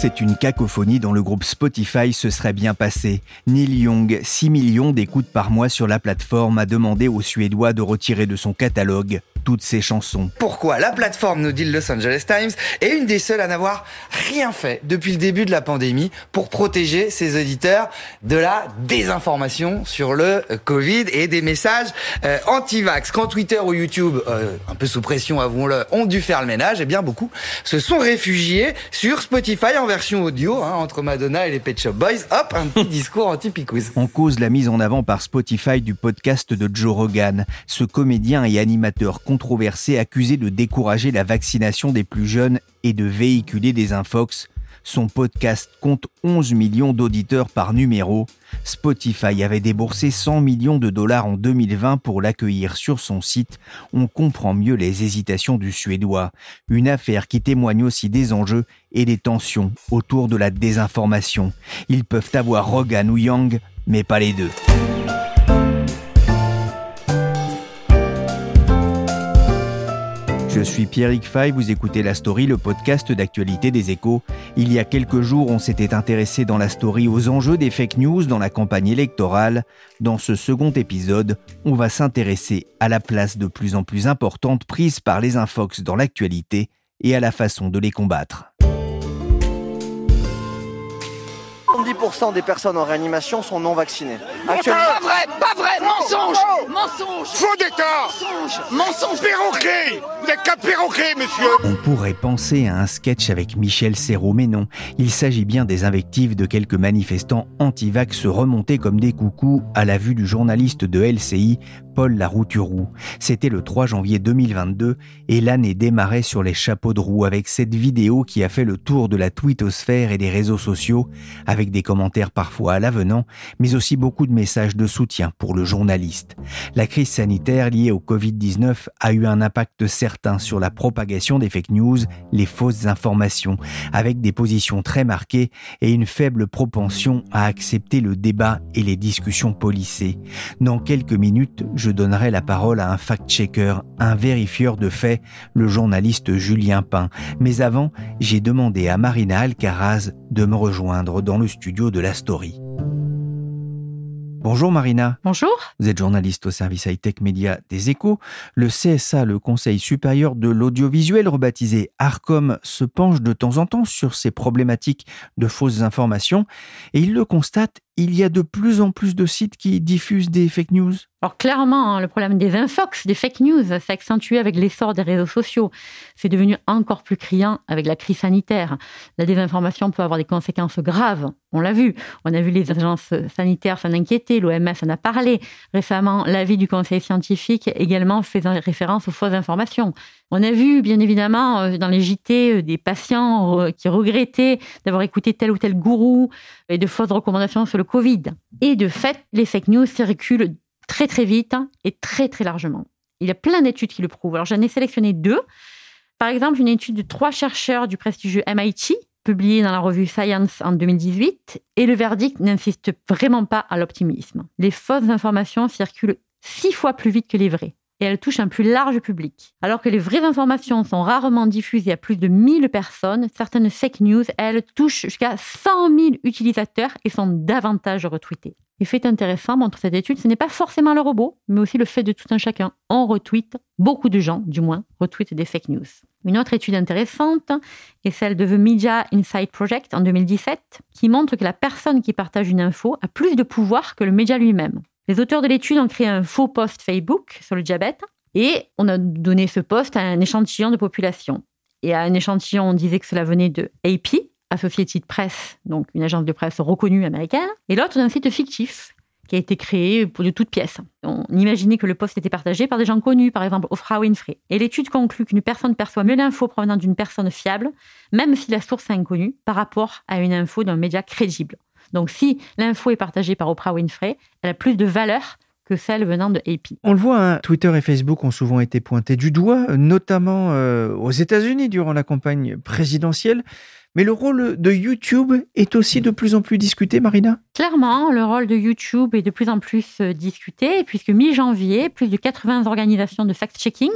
C'est une cacophonie dont le groupe Spotify se serait bien passé. Neil Young, 6 millions d'écoutes par mois sur la plateforme, a demandé aux Suédois de retirer de son catalogue toutes ses chansons. Pourquoi la plateforme, nous dit le Los Angeles Times, est une des seules à n'avoir rien fait depuis le début de la pandémie pour protéger ses auditeurs de la désinformation sur le Covid et des messages euh, anti-vax? Quand Twitter ou YouTube, euh, un peu sous pression, avouons-le, ont dû faire le ménage, eh bien beaucoup se sont réfugiés sur Spotify en version audio, hein, entre Madonna et les Pet Shop Boys. Hop, un petit discours anti-picouze. On cause la mise en avant par Spotify du podcast de Joe Rogan. Ce comédien et animateur controversé accusé de décourager la vaccination des plus jeunes et de véhiculer des infox. Son podcast compte 11 millions d'auditeurs par numéro. Spotify avait déboursé 100 millions de dollars en 2020 pour l'accueillir sur son site. On comprend mieux les hésitations du Suédois. Une affaire qui témoigne aussi des enjeux et des tensions autour de la désinformation. Ils peuvent avoir Rogan ou Yang, mais pas les deux. Je suis Pierrick Fay, vous écoutez La Story, le podcast d'actualité des échos. Il y a quelques jours, on s'était intéressé dans La Story aux enjeux des fake news dans la campagne électorale. Dans ce second épisode, on va s'intéresser à la place de plus en plus importante prise par les infox dans l'actualité et à la façon de les combattre. 70% des personnes en réanimation sont non vaccinées. Actuellement... Pas vrai, pas vrai, mensonge. Mensonge. Faux d'état. Mensonge. Mensonge. Perroquet. Vous n'êtes qu'un perroquet, monsieur. On pourrait penser à un sketch avec Michel Serrault, mais non. Il s'agit bien des invectives de quelques manifestants anti-vax remontés comme des coucous à la vue du journaliste de LCI, Paul Larouturou. C'était le 3 janvier 2022 et l'année démarrait sur les chapeaux de roue avec cette vidéo qui a fait le tour de la twittosphère et des réseaux sociaux avec des commentaires parfois à l'avenant, mais aussi beaucoup de messages de soutien pour le journaliste. La crise sanitaire liée au Covid-19 a eu un impact certain sur la propagation des fake news, les fausses informations, avec des positions très marquées et une faible propension à accepter le débat et les discussions policées. Dans quelques minutes, donnerai la parole à un fact-checker, un vérifieur de faits, le journaliste Julien Pain. Mais avant, j'ai demandé à Marina Alcaraz de me rejoindre dans le studio de la story. Bonjour Marina. Bonjour. Vous êtes journaliste au service high-tech média des échos. Le CSA, le Conseil supérieur de l'audiovisuel rebaptisé ARCOM, se penche de temps en temps sur ces problématiques de fausses informations et il le constate, il y a de plus en plus de sites qui diffusent des fake news. Alors clairement, hein, le problème des infox, des fake news, s'est accentué avec l'essor des réseaux sociaux. C'est devenu encore plus criant avec la crise sanitaire. La désinformation peut avoir des conséquences graves. On l'a vu. On a vu les agences sanitaires s'en inquiéter. L'OMS en a parlé. Récemment, l'avis du conseil scientifique également faisant référence aux fausses informations. On a vu, bien évidemment, euh, dans les JT, euh, des patients euh, qui regrettaient d'avoir écouté tel ou tel gourou et de fausses recommandations sur le Covid. Et de fait, les fake news circulent très très vite et très très largement. Il y a plein d'études qui le prouvent. Alors j'en ai sélectionné deux. Par exemple, une étude de trois chercheurs du prestigieux MIT, publiée dans la revue Science en 2018, et le verdict n'insiste vraiment pas à l'optimisme. Les fausses informations circulent six fois plus vite que les vraies et elles touchent un plus large public. Alors que les vraies informations sont rarement diffusées à plus de 1000 personnes, certaines fake news, elles, touchent jusqu'à 100 000 utilisateurs et sont davantage retweetées. Et fait intéressant montre cette étude, ce n'est pas forcément le robot, mais aussi le fait de tout un chacun. On retweet, beaucoup de gens du moins, retweetent des fake news. Une autre étude intéressante est celle de The Media Insight Project en 2017, qui montre que la personne qui partage une info a plus de pouvoir que le média lui-même. Les auteurs de l'étude ont créé un faux post Facebook sur le diabète et on a donné ce post à un échantillon de population. Et à un échantillon, on disait que cela venait de AP, Associated Press, donc une agence de presse reconnue américaine, et l'autre d'un site fictif qui a été créé de toutes pièces. On imaginait que le poste était partagé par des gens connus, par exemple Oprah Winfrey. Et l'étude conclut qu'une personne perçoit mieux l'info provenant d'une personne fiable, même si la source est inconnue, par rapport à une info d'un média crédible. Donc si l'info est partagée par Oprah Winfrey, elle a plus de valeur que celle venant de AP. On le voit, hein, Twitter et Facebook ont souvent été pointés du doigt, notamment euh, aux États-Unis durant la campagne présidentielle. Mais le rôle de YouTube est aussi de plus en plus discuté, Marina? Clairement, le rôle de YouTube est de plus en plus euh, discuté, puisque mi-janvier, plus de 80 organisations de fact-checking,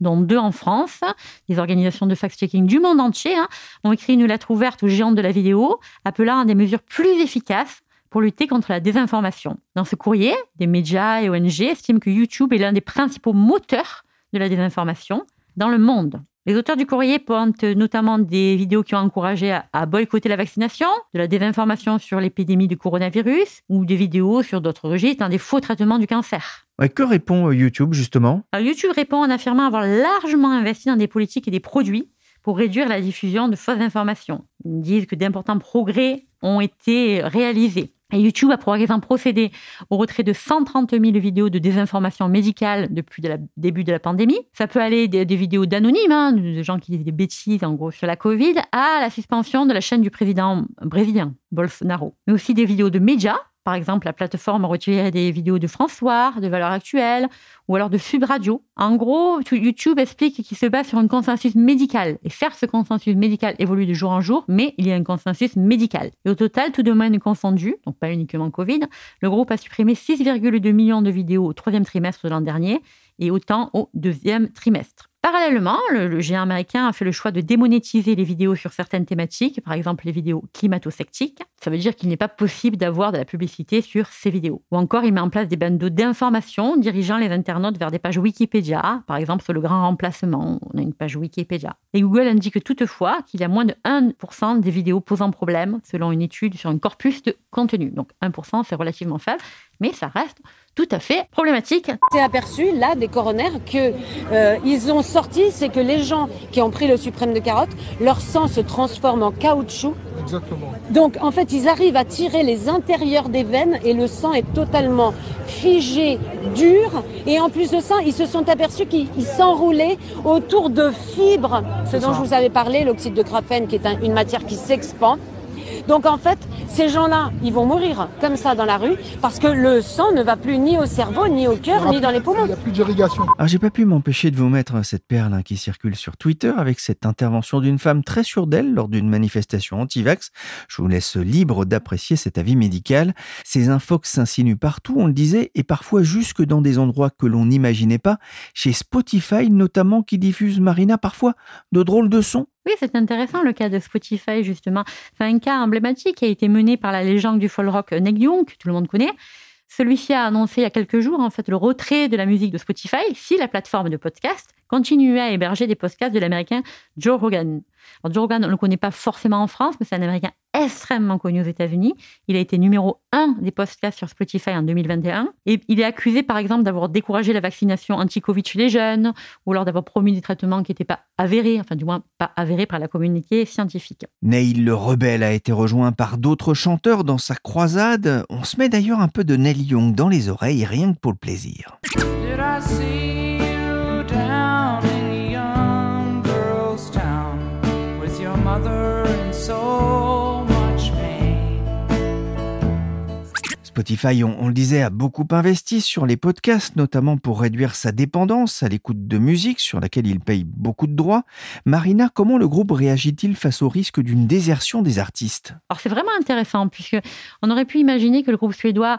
dont deux en France, des organisations de fact-checking du monde entier, hein, ont écrit une lettre ouverte aux géants de la vidéo, appelant à des mesures plus efficaces pour lutter contre la désinformation. Dans ce courrier, des médias et ONG estiment que YouTube est l'un des principaux moteurs de la désinformation dans le monde. Les auteurs du courrier pointent notamment des vidéos qui ont encouragé à, boycotter la vaccination, de la désinformation sur l'épidémie du coronavirus ou des vidéos sur d'autres registres, dans des faux traitements du cancer. que répond euh, YouTube justement? YouTube répond en affirmant avoir largement investi dans des politiques et des produits pour réduire la diffusion de fausses informations. Ils disent que d'importants progrès ont été réalisés. YouTube a par exemple procédé au retrait de 130 000 vidéos de désinformation médicale depuis le début de la pandémie. Ça peut aller des, vidéos d'anonymes, hein, de gens qui disent des bêtises en gros sur la Covid, à la suspension de la chaîne du président brésilien, Bolsonaro. Mais aussi des vidéos de médias par exemple, la plateforme retirer des vidéos de François, de Valeurs Actuelles, ou alors de Sub Radio. En gros, YouTube explique qu'il se base sur un consensus médical. Et certes, ce consensus médical évolue de jour en jour, mais il y a un consensus médical. Et au total, tout domaine confondu, donc pas uniquement Covid, le groupe a supprimé 6,2 millions de vidéos au troisième trimestre de l'an dernier et autant au deuxième trimestre. Parallèlement, le, géant américain a fait le choix de démonétiser les vidéos sur certaines thématiques, par exemple les vidéos climato-sceptiques. Ça veut dire qu'il n'est pas possible d'avoir de la publicité sur ces vidéos. Ou encore, il met en place des bandeaux d'informations dirigeant les internautes vers des pages Wikipédia, par exemple sur le grand remplacement, on a une page Wikipédia. Et Google indique toutefois qu'il y a moins de 1% des vidéos posant problème, selon une étude sur un corpus de contenu. Donc 1%, c'est relativement faible, mais ça reste tout à fait problématique. C'est aperçu là des coronaires que euh, ont sorti, c'est que les gens qui ont pris le suprême de carotte, leur sang se transforme en caoutchouc. Exactement. Donc en fait, ils arrivent à tirer les intérieurs des veines et le sang est totalement figé, dur. Et en plus de ça, ils se sont aperçus qu'ils s'enroulaient autour de fibres, ce dont je vous avais parlé, l'oxyde de graphène, qui est une matière qui s'expand. Donc en fait, ces gens-là, ils vont mourir comme ça dans la rue parce que le sang ne va plus ni au cerveau, ni au cœur, ni dans les poumons. Il n'y a plus d'irrigation. Alors j'ai pas pu m'empêcher de vous mettre cette perle hein, qui circule sur Twitter avec cette intervention d'une femme très sûre d'elle lors d'une manifestation anti-vax. Je vous laisse libre d'apprécier cet avis médical. Ces infox s'insinuent partout, on le disait, et parfois jusque dans des endroits que l'on n'imaginait pas. Chez Spotify notamment qui diffuse Marina parfois de drôles de sons oui, c'est intéressant le cas de Spotify, justement. C'est un cas emblématique qui a été mené par la légende du folk rock Neil Young, que tout le monde connaît. Celui-ci a annoncé il y a quelques jours en fait le retrait de la musique de Spotify si la plateforme de podcast continuait à héberger des podcasts de l'américain Joe Rogan. Alors, Joe Rogan, on ne le connaît pas forcément en France, mais c'est un américain extrêmement connu aux États-Unis. Il a été numéro un des podcasts sur Spotify en 2021. Et il est accusé, par exemple, d'avoir découragé la vaccination anti-Covid chez les jeunes, ou alors d'avoir promis des traitements qui n'étaient pas avérés, enfin, du moins pas avérés par la communauté scientifique. Neil le rebelle a été rejoint par d'autres chanteurs dans sa croisade. On se met d'ailleurs un peu de Neil Young dans les oreilles, rien que pour le plaisir. Spotify, on, le disait, a beaucoup investi sur les podcasts, notamment pour réduire sa dépendance à l'écoute de musique sur laquelle il paye beaucoup de droits. Marina, comment le groupe réagit-il face au risque d'une désertion des artistes? C'est vraiment intéressant, puisque on aurait pu imaginer que le groupe suédois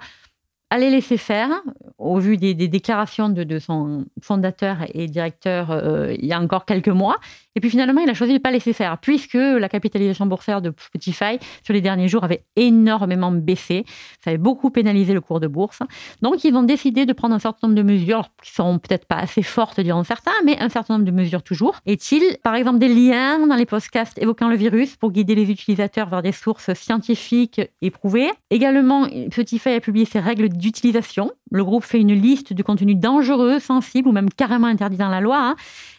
allait laisser faire, au vu des, déclarations de, son fondateur et directeur euh, il y a encore quelques mois. Et puis finalement, il a choisi de ne pas laisser faire, puisque la capitalisation boursière de Spotify sur les derniers jours avait énormément baissé. Ça avait beaucoup pénalisé le cours de bourse. Donc, ils ont décidé de prendre un certain nombre de mesures qui sont peut-être pas assez fortes, diront certains, mais un certain nombre de mesures toujours. Est-il, par exemple, des liens dans les podcasts évoquant le virus pour guider les utilisateurs vers des sources scientifiques éprouvées? Également, Spotify a publié ses règles d'utilisation. Le groupe fait une liste de contenus dangereux, sensibles ou même carrément interdits dans la loi. Hein.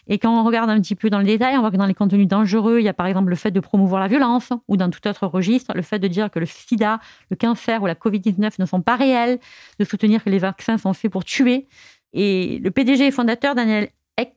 Et quand on regarde un petit peu dans le détail, on voit que dans les contenus dangereux, il y a par exemple le fait de promouvoir la violence ou dans tout autre registre, le fait de dire que le sida, le cancer ou la Covid-19 ne sont pas réels, de soutenir que les vaccins sont faits pour tuer. Et le PDG et fondateur Daniel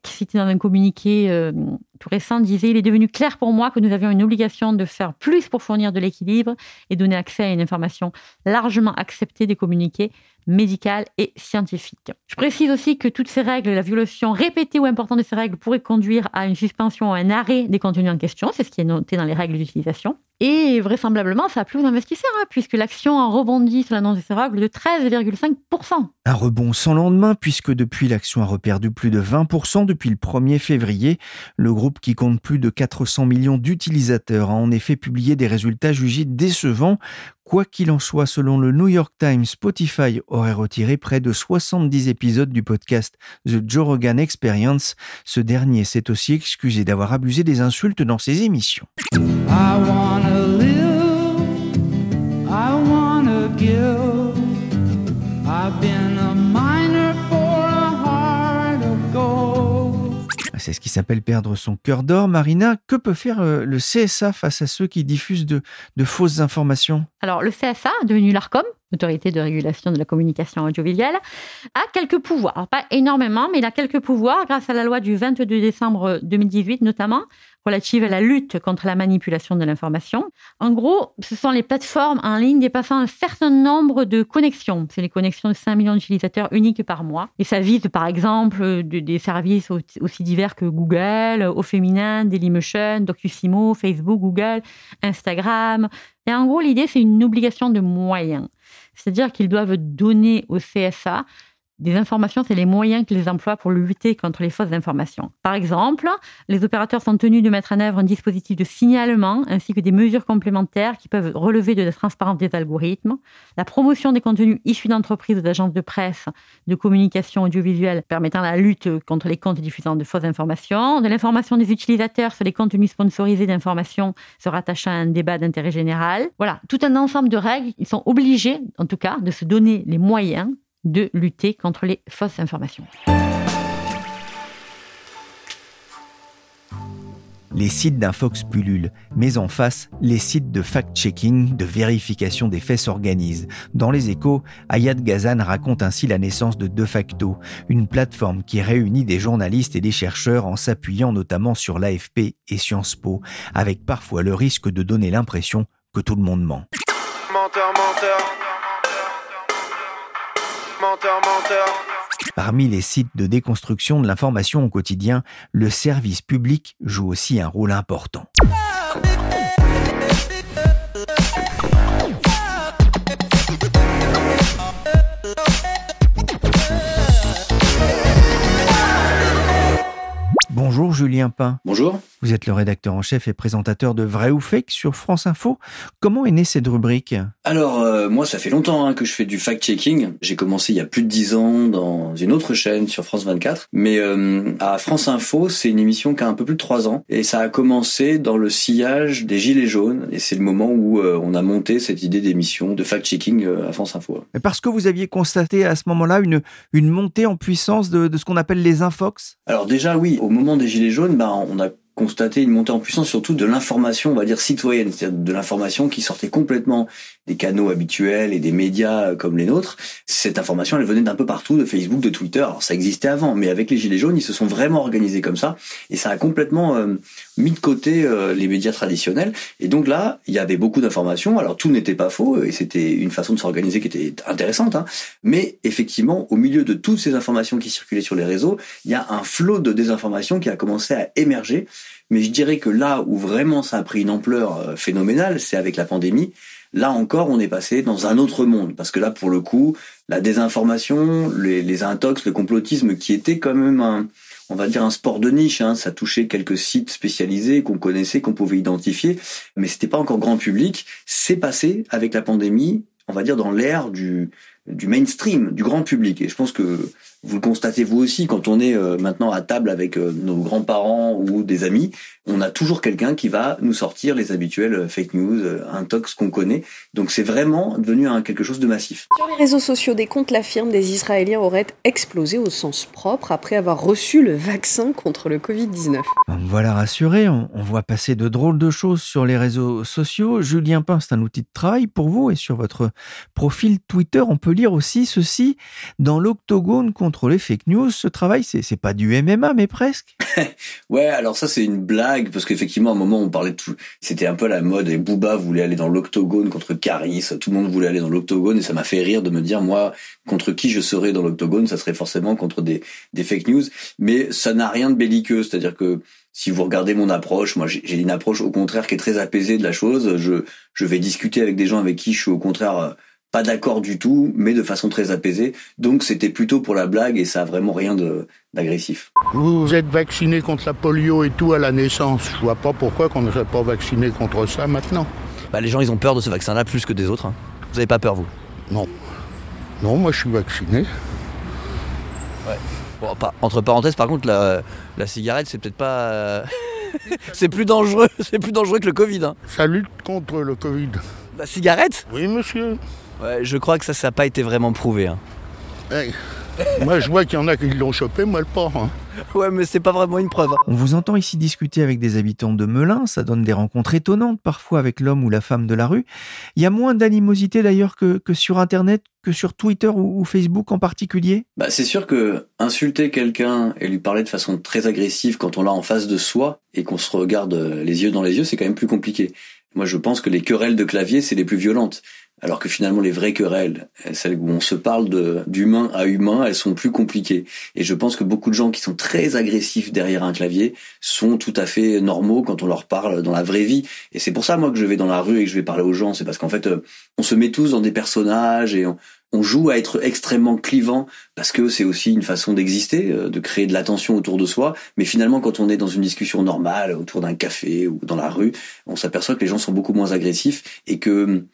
Cité dans un communiqué euh, tout récent, disait Il est devenu clair pour moi que nous avions une obligation de faire plus pour fournir de l'équilibre et donner accès à une information largement acceptée des communiqués médicales et scientifiques. Je précise aussi que toutes ces règles, la violation répétée ou importante de ces règles pourrait conduire à une suspension ou un arrêt des contenus en question, c'est ce qui est noté dans les règles d'utilisation. Et vraisemblablement, ça a plu aux investisseurs, hein, puisque l'action a rebondi sur l'annonce de ces règles de 13,5%. Un rebond sans lendemain, puisque depuis l'action a reperdu plus de 20% depuis le 1er février. Le groupe qui compte plus de 400 millions d'utilisateurs a en effet publié des résultats jugés décevants. Quoi qu'il en soit, selon le New York Times, Spotify aurait retiré près de 70 épisodes du podcast The Joe Rogan Experience. Ce dernier s'est aussi excusé d'avoir abusé des insultes dans ses émissions. C'est ce qui s'appelle perdre son cœur d'or. Marina, que peut faire euh, le CSA face à ceux qui diffusent de, fausses informations? Alors, le CSA, devenu l'ARCOM, Autorité de régulation de la communication audiovisuelle, a quelques pouvoirs. Pas énormément, mais il a quelques pouvoirs grâce à la loi du 22 décembre 2018 notamment, relative à la lutte contre la manipulation de l'information. En gros, ce sont les plateformes en ligne dépassant un certain nombre de connexions. C'est les connexions de 5 millions d'utilisateurs uniques par mois. Et ça vise par exemple des services aussi divers que Google, au féminin, Dailymotion, DocuSimo, Facebook, Google, Instagram. Et en gros, l'idée, c'est une obligation de moyens. C'est-à-dire qu'ils doivent donner au CSA des informations, c'est les moyens qu'ils emploient pour lutter contre les fausses informations. Par exemple, les opérateurs sont tenus de mettre en œuvre un dispositif de signalement ainsi que des mesures complémentaires qui peuvent relever de la transparence des algorithmes, la promotion des contenus issus d'entreprises ou d'agences de presse, de communication audiovisuelle permettant la lutte contre les comptes diffusant de fausses informations, de l'information des utilisateurs sur les contenus sponsorisés d'informations se rattachant à un débat d'intérêt général. Voilà, tout un ensemble de règles. Ils sont obligés, en tout cas, de se donner les moyens de lutter contre les fausses informations. Les sites d'Infox pullulent, mais en face, les sites de fact-checking, de vérification des faits s'organisent. Dans les échos, Ayad Gazan raconte ainsi la naissance de De facto, une plateforme qui réunit des journalistes et des chercheurs en s'appuyant notamment sur l'AFP et Sciences Po, avec parfois le risque de donner l'impression que tout le monde ment. Menteur, menteur. Parmi les sites de déconstruction de l'information au quotidien, le service public joue aussi un rôle important. Bonjour Julien Pain. Bonjour. Vous êtes le rédacteur en chef et présentateur de Vrai ou Fake sur France Info. Comment est née cette rubrique? Alors, euh, moi, ça fait longtemps hein, que je fais du fact-checking. J'ai commencé il y a plus de dix ans dans une autre chaîne sur France 24. Mais euh, à France Info, c'est une émission qui a un peu plus de trois ans. Et ça a commencé dans le sillage des Gilets jaunes. Et c'est le moment où euh, on a monté cette idée d'émission de fact-checking à France Info. Parce que vous aviez constaté à ce moment-là une, une montée en puissance de, de ce qu'on appelle les infox? Alors déjà, oui. Au moment des Gilets bah, on a constater une montée en puissance surtout de l'information, on va dire citoyenne, c'est-à-dire de l'information qui sortait complètement des canaux habituels et des médias euh, comme les nôtres. Cette information, elle venait d'un peu partout, de Facebook, de Twitter. Alors ça existait avant, mais avec les gilets jaunes, ils se sont vraiment organisés comme ça, et ça a complètement euh, mis de côté euh, les médias traditionnels. Et donc là, il y avait beaucoup d'informations. Alors tout n'était pas faux, et c'était une façon de s'organiser qui était intéressante. Hein. Mais effectivement, au milieu de toutes ces informations qui circulaient sur les réseaux, il y a un flot de désinformation qui a commencé à émerger. Mais je dirais que là où vraiment ça a pris une ampleur phénoménale, c'est avec la pandémie Là encore, on est passé dans un autre monde, parce que là, pour le coup, la désinformation, les, les intox, le complotisme, qui était quand même un, on va dire un sport de niche, hein, ça touchait quelques sites spécialisés qu'on connaissait, qu'on pouvait identifier, mais c'était pas encore grand public. C'est passé avec la pandémie, on va dire dans l'ère du du mainstream, du grand public. Et je pense que vous le constatez vous aussi quand on est euh, maintenant à table avec euh, nos grands-parents ou des amis, on a toujours quelqu'un qui va nous sortir les habituels euh, fake news, un tox qu'on connaît. Donc c'est vraiment devenu un, quelque chose de massif. Sur les réseaux sociaux, des comptes l'affirment, des Israéliens auraient explosé au sens propre après avoir reçu le vaccin contre le Covid-19. Voilà rassuré, on, voit passer de drôles de choses sur les réseaux sociaux. Julien Pain, c'est un outil de travail pour vous et sur votre profil Twitter, on peut lire aussi ceci dans l'octogone contre les fake news, ce travail, c'est pas du MMA, mais presque. ouais, alors ça c'est une blague parce qu'effectivement à un moment on parlait de tout, c'était un peu la mode et Booba voulait aller dans l'octogone contre Caris, tout le monde voulait aller dans l'octogone et ça m'a fait rire de me dire moi contre qui je serais dans l'octogone, ça serait forcément contre des, des fake news, mais ça n'a rien de belliqueux, c'est-à-dire que si vous regardez mon approche, moi j'ai une approche au contraire qui est très apaisée de la chose. Je, je vais discuter avec des gens avec qui je suis au contraire euh, pas d'accord du tout, mais de façon très apaisée. Donc c'était plutôt pour la blague et ça a vraiment rien d'agressif. Vous êtes vacciné contre la polio et tout à la naissance. Je vois pas pourquoi qu'on ne serait pas vacciné contre ça maintenant. Bah, les gens ils ont peur de ce vaccin-là plus que des autres. Hein. Vous avez pas peur vous? Non. Non, moi je suis vacciné. Ouais. Bon, entre parenthèses, par contre, la, la cigarette, c'est peut-être pas. Euh, c'est plus dangereux, c'est plus dangereux que le Covid. Hein. Ça lutte contre le Covid. La cigarette? Oui, monsieur. Ouais, je crois que ça, ça n'a pas été vraiment prouvé. Hein. moi, je vois qu'il y en a qui l'ont chopé, moi le pas. Hein. Ouais, mais c'est pas vraiment une preuve. Hein. On vous entend ici discuter avec des habitants de Melun, ça donne des rencontres étonnantes parfois avec l'homme ou la femme de la rue. Il y a moins d'animosité d'ailleurs que, sur Internet, que sur Twitter ou, Facebook en particulier? Bah, C'est sûr que insulter quelqu'un et lui parler de façon très agressive quand on l'a en face de soi et qu'on se regarde les yeux dans les yeux, c'est quand même plus compliqué. Moi, je pense que les querelles de clavier, c'est les plus violentes alors que finalement les vraies querelles, celles où on se parle d'humain à humain, elles sont plus compliquées. Et je pense que beaucoup de gens qui sont très agressifs derrière un clavier sont tout à fait normaux quand on leur parle dans la vraie vie. Et c'est pour ça moi que je vais dans la rue et que je vais parler aux gens, c'est parce qu'en fait euh, on se met tous dans des personnages et on, joue à être extrêmement clivant parce que c'est aussi une façon d'exister, euh, de créer de l'attention autour de soi. Mais finalement, quand on est dans une discussion normale autour d'un café ou dans la rue, on s'aperçoit que les gens sont beaucoup moins agressifs et que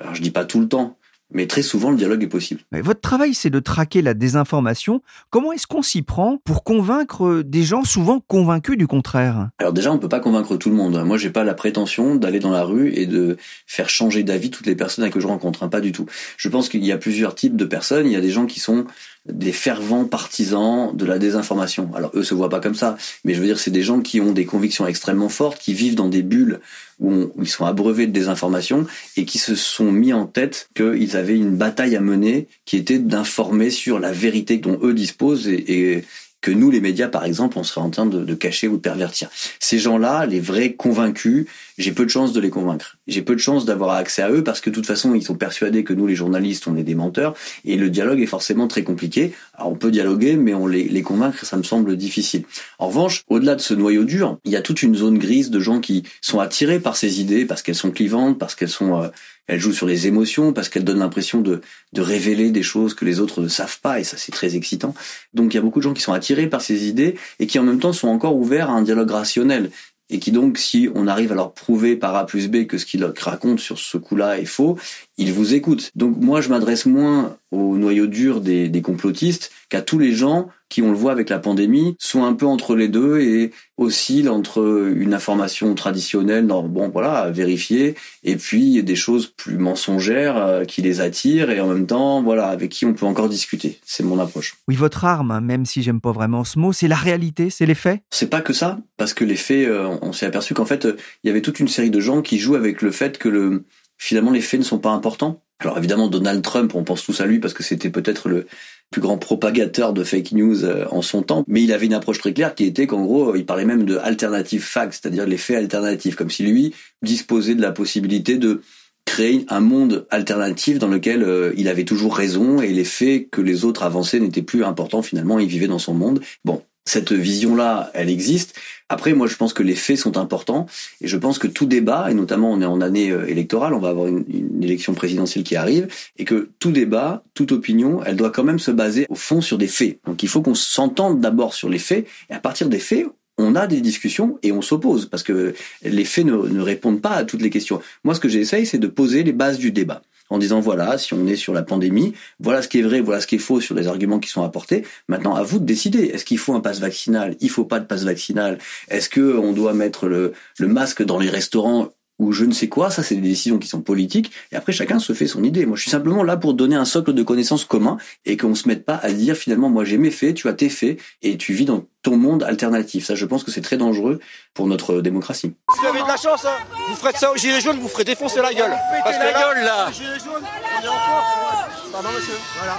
alors je dis pas tout le temps, mais très souvent, le dialogue est possible. votre travail, c'est de traquer la désinformation. Comment est-ce qu'on s'y prend pour convaincre des gens souvent convaincus du contraire? Alors déjà, on peut pas convaincre tout le monde. Moi, j'ai pas la prétention d'aller dans la rue et de faire changer d'avis toutes les personnes que je rencontre. Hein, pas du tout. Je pense qu'il y a plusieurs types de personnes. Il y a des gens qui sont des fervents partisans de la désinformation. Alors eux se voient pas comme ça, mais je veux dire c'est des gens qui ont des convictions extrêmement fortes, qui vivent dans des bulles où, ils sont abreuvés de désinformation et qui se sont mis en tête qu'ils avaient une bataille à mener qui était d'informer sur la vérité dont eux disposent et, que nous, les médias, par exemple, on serait en train de, cacher ou de pervertir. Ces gens-là, les vrais convaincus, j'ai peu de chance de les convaincre. J'ai peu de chance d'avoir accès à eux parce que de toute façon, ils sont persuadés que nous, les journalistes, on est des menteurs et le dialogue est forcément très compliqué. Alors, on peut dialoguer, mais on les, les convaincre, ça me semble difficile. En revanche, au-delà de ce noyau dur, il y a toute une zone grise de gens qui sont attirés par ces idées parce qu'elles sont clivantes, parce qu'elles sont euh, elles jouent sur les émotions parce qu'elles donnent l'impression de, de révéler des choses que les autres ne savent pas et ça c'est très excitant. Donc il y a beaucoup de gens qui sont attirés par ces idées et qui en même temps sont encore ouverts à un dialogue rationnel et qui donc, si on arrive à leur prouver par A plus B que ce qu'ils racontent sur ce coup-là est faux, ils vous écoutent. Donc moi, je m'adresse moins au noyau dur des, des complotistes qu'à tous les gens qui, on le voit avec la pandémie, sont un peu entre les deux et oscillent entre une information traditionnelle, bon voilà, à vérifier, et puis des choses plus mensongères euh, qui les attirent et en même temps, voilà, avec qui on peut encore discuter. C'est mon approche. Oui, votre arme, même si j'aime pas vraiment ce mot, c'est la réalité, c'est les faits? C'est pas que ça, parce que les faits, euh, on s'est aperçu qu'en fait, il y avait toute une série de gens qui jouent avec le fait que le finalement les faits ne sont pas importants. Alors évidemment, Donald Trump, on pense tous à lui parce que c'était peut-être le plus grand propagateur de fake news euh, en son temps, mais il avait une approche très claire qui était qu'en gros, il parlait même de alternative facts, c'est-à-dire les faits alternatifs, comme si lui disposait de la possibilité de créer un monde alternatif dans lequel euh, il avait toujours raison et les faits que les autres avançaient n'étaient plus importants finalement, il vivait dans son monde. Bon, cette vision-là, elle existe. Après, moi, je pense que les faits sont importants et je pense que tout débat, et notamment on est en année euh, électorale, on va avoir une, élection présidentielle qui arrive, et que tout débat, toute opinion, elle doit quand même se baser au fond sur des faits. Donc il faut qu'on s'entende d'abord sur les faits, et à partir des faits, on a des discussions et on s'oppose parce que les faits ne, répondent pas à toutes les questions. Moi, ce que j'essaye, c'est de poser les bases du débat. en disant voilà, si on est sur la pandémie, voilà ce qui est vrai, voilà ce qui est faux sur les arguments qui sont apportés. Maintenant, à vous de décider. Est-ce qu'il faut un passe vaccinal? Il faut pas de passe vaccinal Est-ce que on doit mettre le masque dans les restaurants ou je ne sais quoi, ça c'est des décisions qui sont politiques, et après chacun se fait son idée. Moi je suis simplement là pour donner un socle de connaissances commun, et qu'on se mette pas à dire finalement moi j'ai mes faits, tu as tes faits, et tu vis dans ton monde alternatif. Ça je pense que c'est très dangereux pour notre démocratie. Si vous avez de la chance, hein, vous ferez ça aux gilets jaunes, vous ferez défoncer la gueule. Parce que la gueule là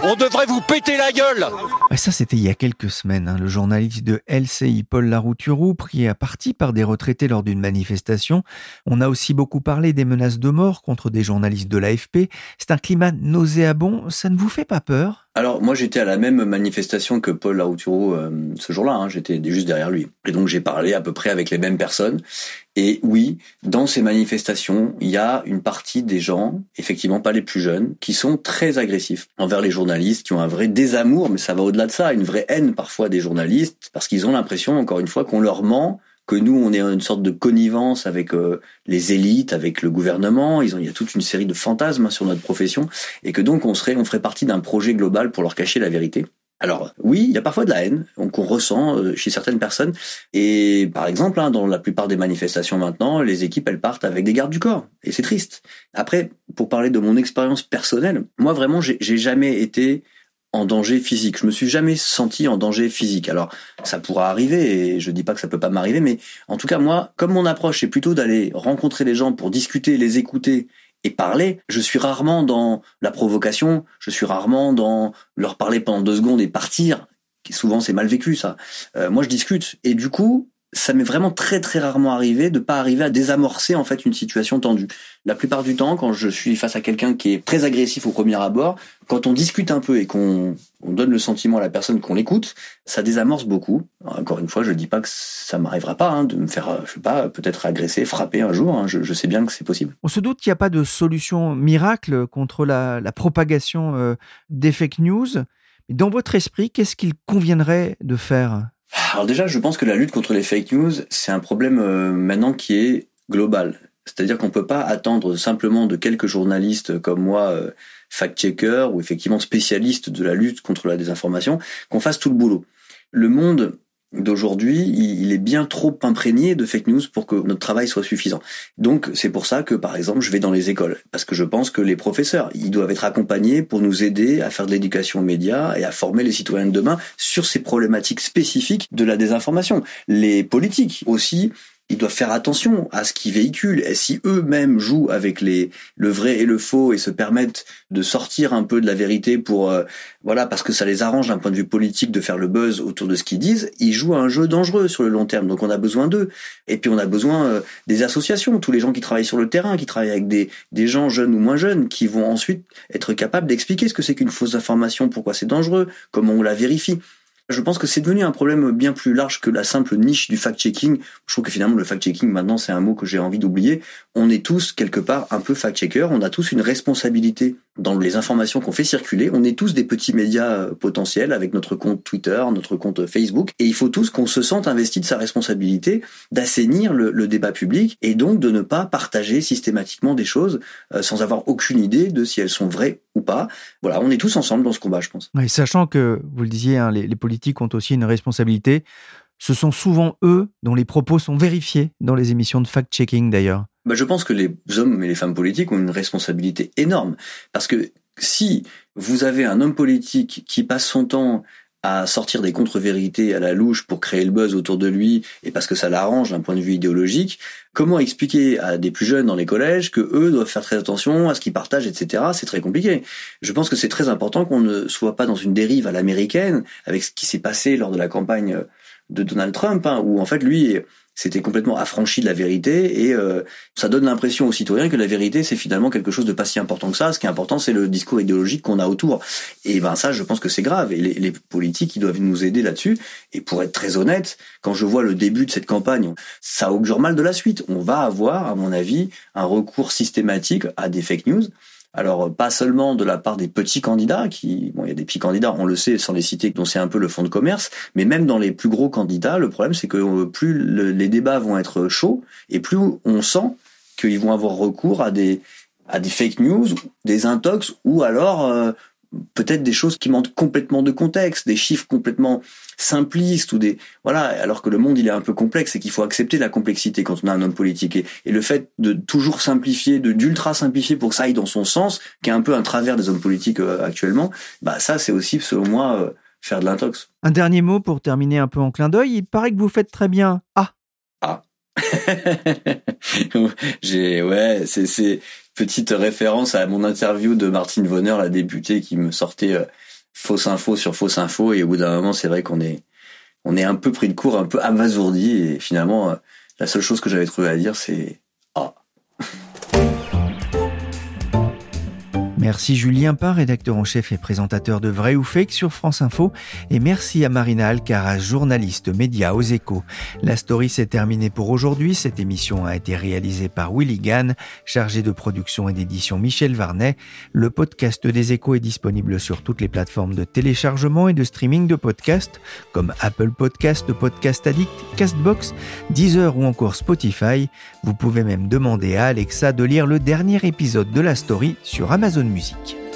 on devrait vous péter la gueule Ça, c'était il y a quelques semaines. Hein. Le journaliste de LCI, Paul Larouturou, pris à partie par des retraités lors d'une manifestation. On a aussi beaucoup parlé des menaces de mort contre des journalistes de l'AFP. C'est un climat nauséabond. Ça ne vous fait pas peur? Alors moi j'étais à la même manifestation que Paul Larouturou euh, ce jour-là, hein. j'étais juste derrière lui. Et donc j'ai parlé à peu près avec les mêmes personnes. Et oui, dans ces manifestations, il y a une partie des gens, effectivement pas les plus jeunes, qui sont très agressifs envers les journalistes, qui ont un vrai désamour, mais ça va au-delà de ça, une vraie haine parfois des journalistes, parce qu'ils ont l'impression, encore une fois, qu'on leur ment que nous, on est une sorte de connivence avec euh, les élites, avec le gouvernement. Ils ont, il y a toute une série de fantasmes hein, sur notre profession, et que donc on serait, on ferait partie d'un projet global pour leur cacher la vérité. Alors oui, il y a parfois de la haine qu'on ressent euh, chez certaines personnes. Et par exemple, hein, dans la plupart des manifestations maintenant, les équipes elles partent avec des gardes du corps, et c'est triste. Après, pour parler de mon expérience personnelle, moi vraiment, j'ai jamais été en danger physique. Je me suis jamais senti en danger physique. Alors, ça pourra arriver, et je dis pas que ça peut pas m'arriver, mais en tout cas, moi, comme mon approche est plutôt d'aller rencontrer les gens pour discuter, les écouter et parler, je suis rarement dans la provocation, je suis rarement dans leur parler pendant deux secondes et partir. Souvent, c'est mal vécu, ça. Euh, moi, je discute. Et du coup, ça m'est vraiment très très rarement arrivé de pas arriver à désamorcer en fait une situation tendue. La plupart du temps, quand je suis face à quelqu'un qui est très agressif au premier abord, quand on discute un peu et qu'on donne le sentiment à la personne qu'on l'écoute, ça désamorce beaucoup. Encore une fois, je dis pas que ça m'arrivera pas hein, de me faire, euh, je sais pas, peut-être agresser, frapper un jour. Hein. je, sais bien que c'est possible. On se doute qu'il n'y a pas de solution miracle contre la, propagation euh, des fake news. dans votre esprit, qu'est-ce qu'il conviendrait de faire? Alors déjà, je pense que la lutte contre les fake news, c'est un problème euh, maintenant qui est global. C'est-à-dire qu'on peut pas attendre simplement de quelques journalistes comme moi, euh, fact-checker ou effectivement spécialistes de la lutte contre la désinformation, qu'on fasse tout le boulot. Le monde d'aujourd'hui, il est bien trop imprégné de fake news pour que notre travail soit suffisant. Donc c'est pour ça que par exemple je vais dans les écoles parce que je pense que les professeurs, ils doivent être accompagnés pour nous aider à faire de l'éducation aux médias et à former les citoyens de demain sur ces problématiques spécifiques de la désinformation. Les politiques aussi ils doivent faire attention à ce qu'ils véhiculent. Et si eux-mêmes jouent avec les le vrai et le faux et se permettent de sortir un peu de la vérité pour euh, voilà parce que ça les arrange d'un point de vue politique de faire le buzz autour de ce qu'ils disent, ils jouent à un jeu dangereux sur le long terme. Donc on a besoin d'eux. Et puis on a besoin euh, des associations, tous les gens qui travaillent sur le terrain, qui travaillent avec des des gens jeunes ou moins jeunes, qui vont ensuite être capables d'expliquer ce que c'est qu'une fausse information, pourquoi c'est dangereux, comment on la vérifie. Je pense que c'est devenu un problème bien plus large que la simple niche du fact-checking. Je trouve que finalement le fact-checking maintenant c'est un mot que j'ai envie d'oublier. On est tous quelque part un peu fact-checker, on a tous une responsabilité dans les informations qu'on fait circuler. On est tous des petits médias euh, potentiels avec notre compte Twitter, notre compte Facebook et il faut tous qu'on se sente investi de sa responsabilité d'assainir le, débat public et donc de ne pas partager systématiquement des choses euh, sans avoir aucune idée de si elles sont vraies ou pas. Voilà, on est tous ensemble dans ce combat, je pense. Et sachant que, vous le disiez, hein, les, les politiques ont aussi une responsabilité. Ce sont souvent eux dont les propos sont vérifiés dans les émissions de fact-checking d'ailleurs. Bah, je pense que les hommes et les femmes politiques ont une responsabilité énorme. Parce que si vous avez un homme politique qui passe son temps à sortir des contre-vérités à la louche pour créer le buzz autour de lui et parce que ça l'arrange d'un point de vue idéologique, comment expliquer à des plus jeunes dans les collèges que eux doivent faire très attention à ce qu'ils partagent, etc. C'est très compliqué. Je pense que c'est très important qu'on ne soit pas dans une dérive à l'américaine avec ce qui s'est passé lors de la campagne de Donald Trump, hein, où en fait lui c'était complètement affranchi de la vérité et euh, ça donne l'impression aux citoyens que la vérité c'est finalement quelque chose de pas si important que ça. Ce qui est important c'est le discours idéologique qu'on a autour. Et ben ça je pense que c'est grave et les, les, politiques ils doivent nous aider là-dessus. Et pour être très honnête, quand je vois le début de cette campagne, ça augure mal de la suite. On va avoir à mon avis un recours systématique à des fake news. Alors pas seulement de la part des petits candidats, qui bon il y a des petits candidats, on le sait sans les citer, dont c'est un peu le fond de commerce, mais même dans les plus gros candidats, le problème c'est que euh, plus les débats vont être chauds et plus on sent qu'ils vont avoir recours à des à des fake news, des intox, ou alors euh, peut-être des choses qui manquent complètement de contexte, des chiffres complètement simplistes ou des voilà. Alors que le monde il est un peu complexe et qu'il faut accepter la complexité quand on a un homme politique et, et le fait de toujours simplifier, de d'ultra simplifier pour que ça aille dans son sens, qui est un peu un travers des hommes politiques euh, actuellement, bah ça c'est aussi selon moi euh, faire de l'intox. Un dernier mot pour terminer un peu en clin d'œil. Il paraît que vous faites très bien. Ah. Ah. J'ai ouais, c'est c'est petite référence à mon interview de Martine Vonner, la députée, qui me sortait euh, fausse info sur fausse info. Et au bout d'un moment, c'est vrai qu'on est, on est un peu pris de court, un peu abasourdi. Et finalement, euh, la seule chose que j'avais trouvé à dire, c'est Merci Julien Pain, rédacteur en chef et présentateur de Vrai ou Fake sur France Info. Et merci à Marina Alcaraz, journaliste média aux échos. La story s'est terminée pour aujourd'hui. Cette émission a été réalisée par Willy Gann, chargé de production et d'édition Michel Varnet. Le podcast des échos est disponible sur toutes les plateformes de téléchargement et de streaming de podcasts, comme Apple Podcast, Podcast Addict, Castbox, Deezer ou encore Spotify. Vous pouvez même demander à Alexa de lire le dernier épisode de la story sur Amazon musique.